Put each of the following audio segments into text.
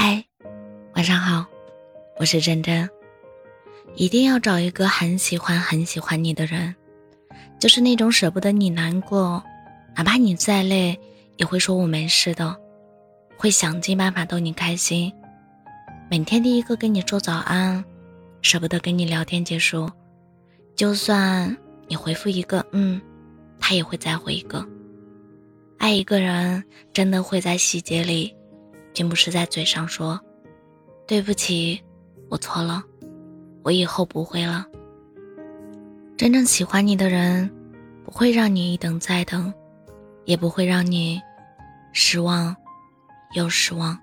嗨，晚上好，我是真真。一定要找一个很喜欢很喜欢你的人，就是那种舍不得你难过，哪怕你再累，也会说我没事的，会想尽办法逗你开心，每天第一个跟你说早安，舍不得跟你聊天结束，就算你回复一个嗯，他也会再回一个。爱一个人，真的会在细节里。并不是在嘴上说“对不起，我错了，我以后不会了”。真正喜欢你的人，不会让你一等再等，也不会让你失望又失望。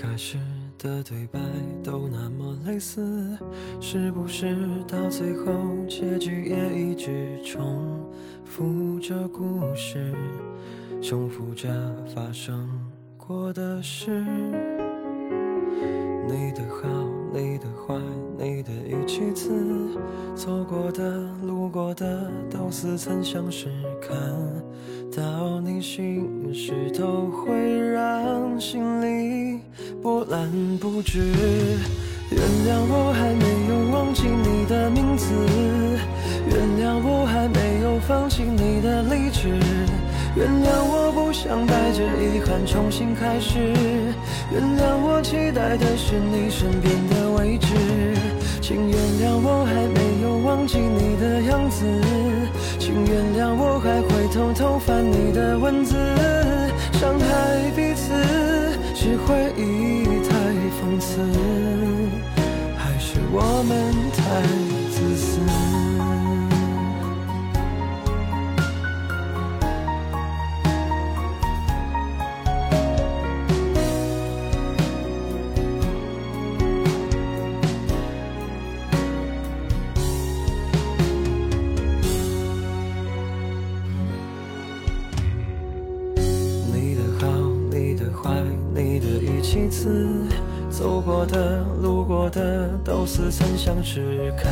开始的对白都那么类似，是不是到最后结局也一直重复着故事，重复着发生过的事？你的好，你的坏，你的一句词，走过的、路过的，都似曾相识。看到你心事，都会让不止。原谅我还没有忘记你的名字，原谅我还没有放弃你的理智，原谅我不想带着遗憾重新开始，原谅我期待的是你身边的位置，请原谅我还没有忘记你的样子，请原谅我还会偷偷翻你的文字，伤害彼此是回忆讽刺。还是我们太自私。你的好，你的坏，你的一气词。走过的、路过的，都似曾相识。看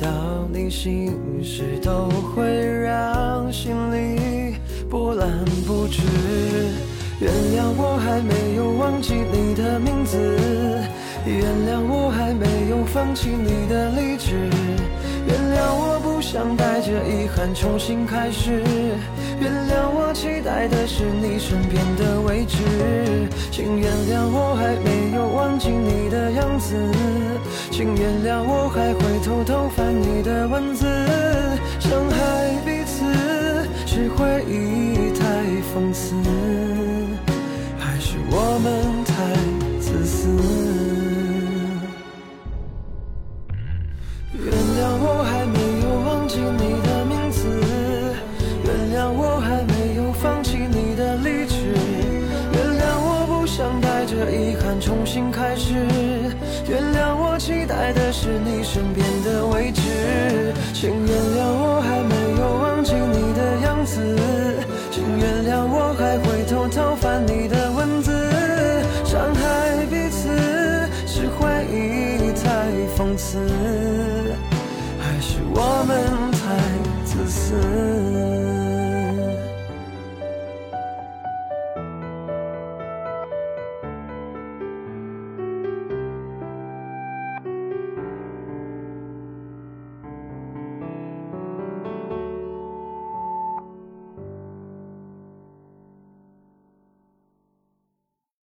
到你心事，都会让心里波澜不止。原谅我还没有忘记你的名字，原谅我还没有放弃你的理智，原谅我想带着遗憾重新开始。原谅我期待的是你身边的位置，请原谅我还没有忘记你的样子，请原谅我还会偷偷翻你的文字，伤害彼此是回忆我还没有放弃你的理智，原谅我不想带着遗憾重新开始，原谅我期待的是你身边的位置，请原谅我还没有忘记你的样子，请原谅我还会偷偷翻你的文字，伤害彼此是回忆太讽刺，还是我们太自私？